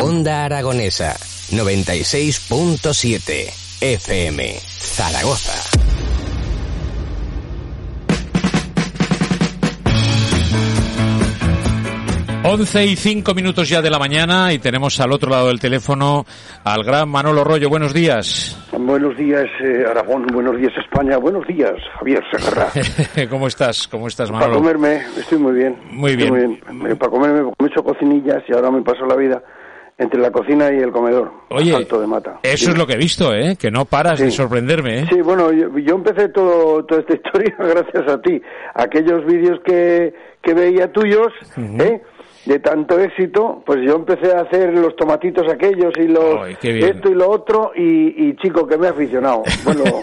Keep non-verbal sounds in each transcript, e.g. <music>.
Onda Aragonesa 96.7 FM Zaragoza. 11 y 5 minutos ya de la mañana y tenemos al otro lado del teléfono al gran Manolo Rollo. Buenos días. Buenos días, eh, Aragón. Buenos días, España. Buenos días, Javier Segarra. <laughs> ¿Cómo estás? ¿Cómo estás, Manolo? Para comerme, estoy muy bien. Muy bien. Eh, Para comerme, me he hecho cocinillas y ahora me paso la vida entre la cocina y el comedor. Oye, Salto de mata. eso es lo que he visto, ¿eh? Que no paras de sorprenderme, ¿eh? Sí, bueno, yo, yo empecé todo, toda esta <laughs> historia <laughs> gracias a ti. Aquellos vídeos que, que veía tuyos, ¿eh? De tanto éxito, pues yo empecé a hacer los tomatitos aquellos y los esto y lo otro y, y, chico que me he aficionado. <laughs> Bueno, Bueno,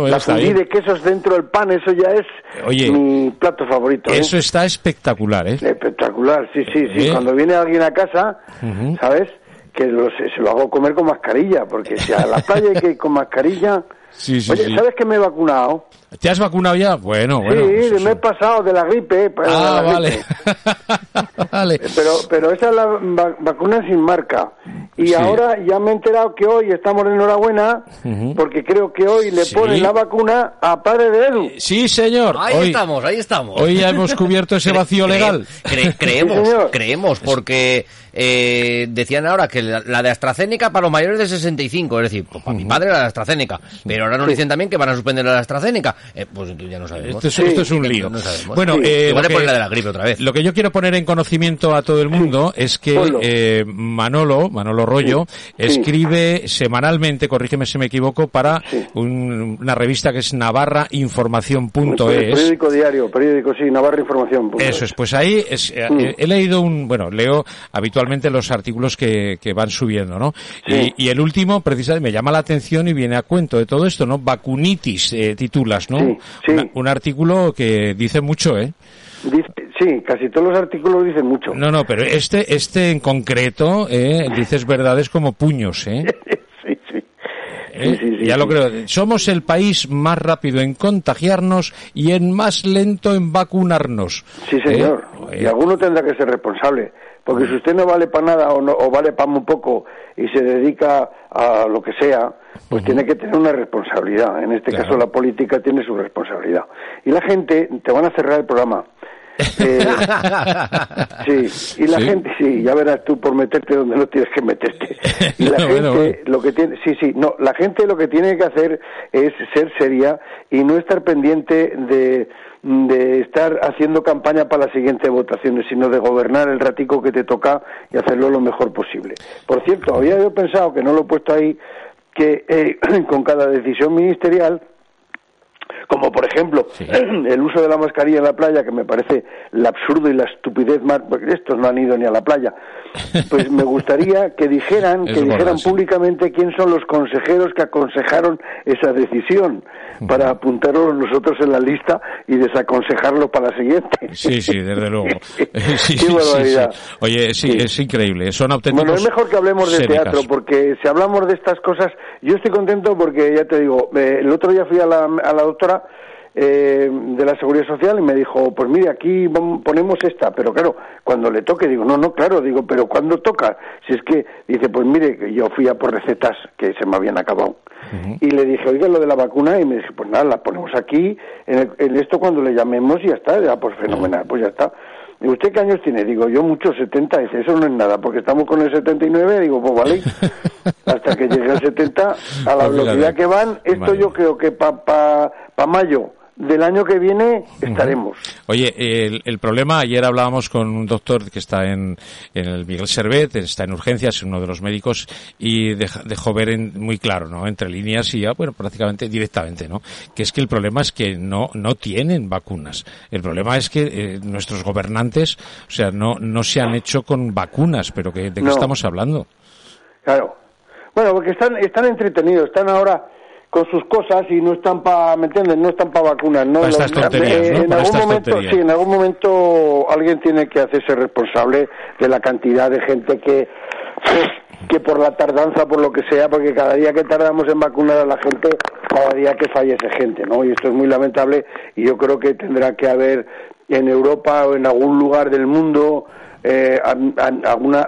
pues la fundí de quesos dentro del pan, eso ya es Oye, mi plato favorito. ¿eh? Eso está espectacular, ¿eh? Espectacular, sí, sí, sí. ¿Eh? Cuando viene alguien a casa, Ujú. ¿sabes? Que lo- se, lo hago comer con mascarilla, porque si a la playa hay que ir con mascarilla... Sí, sí, Oye, sí. ¿sabes que me he vacunado? ¿Te has vacunado ya? Bueno, bueno. sí, pues me he pasado de la gripe. pues, de Ah, la vale. gripe. <laughs> vale. Pero, pero esa es la va- vacuna sin marca. Y Sí. ahora ya me he enterado que hoy estamos de enhorabuena, Ujú. porque creo que hoy le Sí. ponen la vacuna a padre de Edu. Sí, señor. Ahí Hoy, estamos, ahí estamos. hoy ya hemos cubierto ese <laughs> vacío Cre- legal. cre- <laughs> creemos, Sí, creemos, porque eh, decían ahora que la, la de AstraZeneca para los mayores de 65, es decir, pues para mi padre la de AstraZeneca, pero ahora nos dicen también que van a suspender la de AstraZeneca, eh, pues entonces ya no sabemos. Esto es, esto es un Sí. lío. No. Bueno, Sí. eh, Igual le ponen la de la gripe otra vez. lo que yo quiero poner en conocimiento a todo el mundo es que eh, Manolo, Manolo Rollo, Sí. escribe semanalmente, corrígeme si me equivoco, para un- una revista que es navarrainformación.es. Periódico diario, periódico, sí, Navarra Información. punto Eso es, pues ahí es, eh, eh, he leído un, bueno, leo habitualmente los artículos que, que van subiendo, ¿no? Y, y el último, precisamente, me llama la atención y viene a cuento de todo esto, ¿no? Vacunitis, eh, titulas, ¿no? Una- un artículo que dice mucho, ¿eh? Dice- sí, casi todos los artículos dicen mucho. No, no, pero este, este en concreto, eh, dices verdades como puños, ¿eh? <laughs> sí, sí. ¿Eh? Sí, sí, sí, ya sí. lo creo. Somos el país más rápido en contagiarnos y en más lento en vacunarnos. Sí, señor. ¿Eh? Y alguno tendrá que ser responsable. Porque si usted no vale para nada o, no, o vale para muy poco y se dedica a lo que sea, pues tiene que tener una responsabilidad. En este Claro. caso la política tiene su responsabilidad. Y la gente, te van a cerrar el programa. Eh, sí, y la <laughs> Sí. gente, sí, ya verás tú por meterte donde no tienes que meterte. <laughs> Y la gente, bueno, bueno. lo que tiene, sí, sí, no, la gente lo que tiene que hacer es ser seria y no estar pendiente de, de estar haciendo campaña para las siguientes votaciones, sino de gobernar el ratico que te toca y hacerlo lo mejor posible. Por cierto, había yo pensado, que no lo he puesto ahí, que eh, <clears throat> con cada decisión ministerial como por ejemplo <clears throat> el uso de la mascarilla en la playa, que me parece el absurdo y la estupidez más, porque estos no han ido ni a la playa, pues me gustaría que dijeran, <laughs> que verdad, dijeran sí. públicamente quién son los consejeros que aconsejaron esa decisión, para apuntarlos nosotros en la lista y desaconsejarlo para la siguiente. Sí, sí, desde luego. <laughs> <laughs> Sí, Qué sí, sí, barbaridad. sí. Oye, sí, Sí. es increíble. Son auténticos. Bueno, es mejor que hablemos de teatro, porque si hablamos de estas cosas, yo estoy contento porque, ya te digo, eh, el otro día fui a la, a la doctora eh, de la Seguridad Social y me dijo, pues mire, aquí ponemos esta, pero claro, cuando le toque, digo, no, no, claro, digo, pero ¿cuándo toca? Si es que, dice, pues mire, que yo fui a por recetas que se me habían acabado. Y le dije, oiga, lo de la vacuna, y me dice, pues nada, la ponemos aquí, en, el- en esto cuando le llamemos y ya está, ya, pues fenomenal, pues ya está. ¿Y usted qué años tiene? Digo, yo muchos, 70. Dice, eso no es nada, porque estamos con el 79. Digo, pues vale, <laughs> hasta que llegue al 70, a la velocidad que van, esto Vale. yo creo que para pa, pa mayo del año que viene estaremos. Oye, el, el, problema, ayer hablábamos con un doctor que está en, en el Miguel Servet, está en urgencias, uno de los médicos, y dejó ver en, muy claro, ¿no? Entre líneas y ya, bueno, prácticamente directamente, ¿no? Que es que el problema es que no, no tienen vacunas. El problema es que eh, nuestros gobernantes, o sea, no, no se han hecho con vacunas, pero que, ¿de qué estamos hablando? Claro. Bueno, porque están, están entretenidos, están ahora con sus cosas y no están para, ¿me entiendes? No están para vacunas, ¿no? estas tonterías, ¿no? En algún momento, sí, en algún momento alguien tiene que hacerse responsable de la cantidad de gente que que por la tardanza, por lo que sea, porque cada día que tardamos en vacunar a la gente, cada día que fallece gente, ¿no? Y esto es muy lamentable y yo creo que tendrá que haber en Europa o en algún lugar del mundo eh, alguna,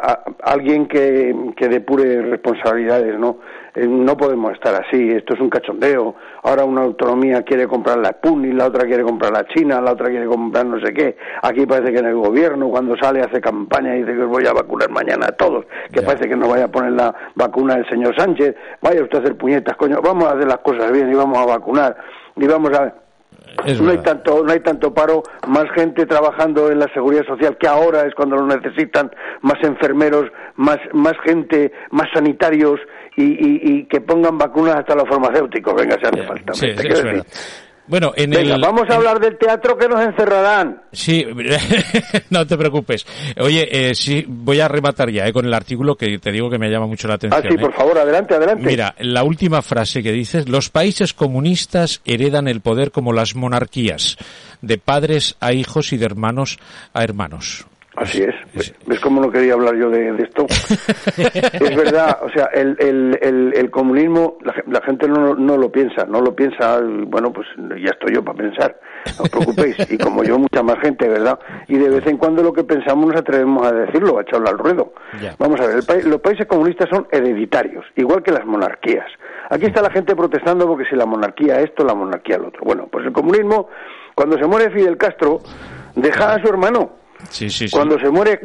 alguien que, que depure responsabilidades, ¿no? Eh, no podemos estar así, esto es un cachondeo. Ahora una autonomía quiere comprar la Sputnik, la otra quiere comprar la China, la otra quiere comprar no sé qué. Aquí parece que en el gobierno, cuando sale, hace campaña y dice que os voy a vacunar mañana a todos, que parece que no vaya a poner la vacuna el señor Sánchez. Vaya usted a hacer puñetas, coño, vamos a hacer las cosas bien y vamos a vacunar y vamos a no hay tanto no hay tanto paro más gente trabajando en la seguridad social que ahora es cuando lo necesitan más enfermeros más más gente más sanitarios y, que pongan vacunas hasta los farmacéuticos. Venga se hace falta sí, bueno, en Venga, vamos a hablar del teatro que nos encerrarán. Sí, <laughs> no te preocupes. Oye, eh, sí, voy a rematar ya eh, con el artículo que te digo que me llama mucho la atención. Ah, sí, por eh. favor, adelante, adelante. Mira, la última frase que dices, los países comunistas heredan el poder como las monarquías, de padres a hijos y de hermanos a hermanos. Así es. ¿Ves cómo no quería hablar yo de, esto? <laughs> es verdad, o sea, el, el, el, comunismo, la, gente no, no, lo piensa, no lo piensa, bueno, pues ya estoy yo para pensar, no os preocupéis, y como yo, mucha más gente, ¿verdad? Y de vez en cuando lo que pensamos nos atrevemos a decirlo, a echarlo al ruedo. Vamos a ver, los países comunistas son hereditarios, igual que las monarquías. Aquí está la gente protestando porque si la monarquía esto, la monarquía lo otro. Bueno, pues el comunismo, cuando se muere Fidel Castro, deja a su hermano, cuando se muere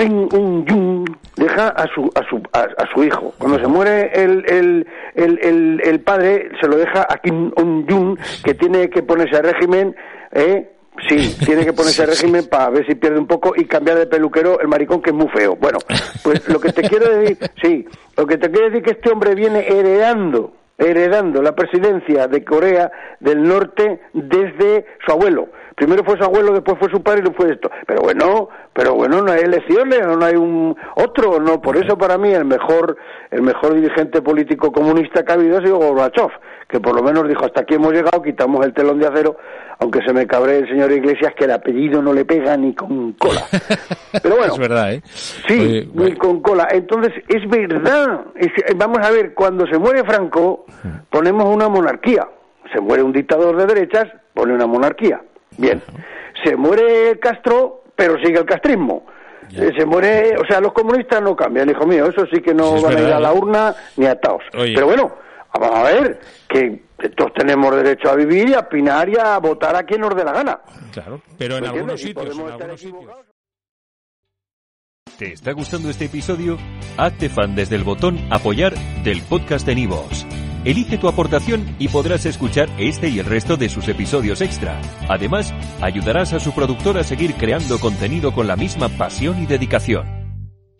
deja a su a su a, su hijo. Cuando se muere el, el, el, el, padre se lo deja a Kim Un que tiene que ponerse a régimen, ¿eh? Sí, tiene que ponerse a <laughs> régimen para ver si pierde un poco y cambiar de peluquero el maricón que es muy feo. Bueno, pues lo que te quiero decir, sí, lo que te quiero decir que este hombre viene heredando heredando la presidencia de Corea del Norte desde su abuelo. Primero fue su abuelo, después fue su padre y después esto. Pero bueno, pero bueno, no hay elecciones, no hay un otro, no. Por eso para mí el mejor, el mejor dirigente político comunista que ha habido ha sido Gorbachev, que por lo menos dijo hasta aquí hemos llegado, quitamos el telón de acero, aunque se me cabre el señor Iglesias que el apellido no le pega ni con cola. <laughs> Pero bueno, es verdad, ¿eh? Sí, ni con cola. Entonces es verdad. vamos a ver, cuando se muere Franco ponemos una monarquía. Se muere un dictador de derechas, pone una monarquía. Bien. Se muere Castro, pero sigue el castrismo. Eh, se muere, o sea, los comunistas no cambian, hijo mío, eso sí que no van a ir a la ¿eh? urna ni ataos. Pero bueno, vamos a ver que todos tenemos derecho a vivir y a opinar y a votar a quien nos dé la gana. Claro, pero en algunos sitios, en algunos sitios. ¿Te está gustando este episodio? Hazte fan desde el botón apoyar del podcast de Nivos. Elige tu aportación y podrás escuchar este y el resto de sus episodios extra. Además, ayudarás a su productor a seguir creando contenido con la misma pasión y dedicación.